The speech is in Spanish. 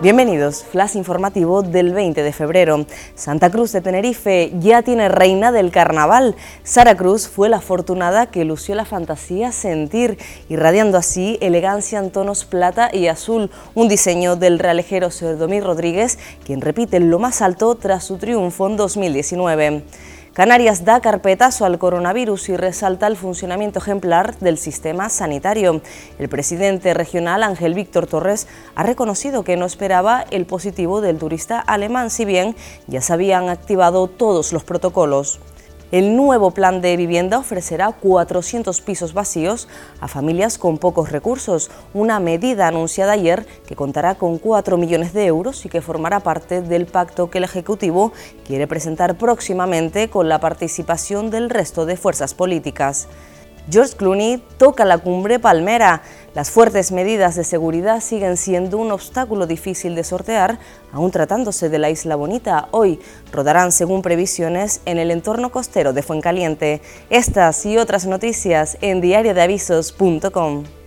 Bienvenidos, flash informativo del 20 de febrero. Santa Cruz de Tenerife ya tiene reina del carnaval. Sara Cruz fue la afortunada que lució la fantasía sentir, irradiando así elegancia en tonos plata y azul, un diseño del realejero Sir Domí Rodríguez, quien repite lo más alto tras su triunfo en 2019. Canarias da carpetazo al coronavirus y resalta el funcionamiento ejemplar del sistema sanitario. El presidente regional Ángel Víctor Torres ha reconocido que no esperaba el positivo del turista alemán, si bien ya se habían activado todos los protocolos. El nuevo plan de vivienda ofrecerá 400 pisos vacíos a familias con pocos recursos, una medida anunciada ayer que contará con 4 millones de euros y que formará parte del pacto que el Ejecutivo quiere presentar próximamente con la participación del resto de fuerzas políticas. George Clooney toca la cumbre palmera. Las fuertes medidas de seguridad siguen siendo un obstáculo difícil de sortear, aún tratándose de la Isla Bonita. Hoy rodarán, según previsiones, en el entorno costero de Fuencaliente. Estas y otras noticias en diariodeavisos.com.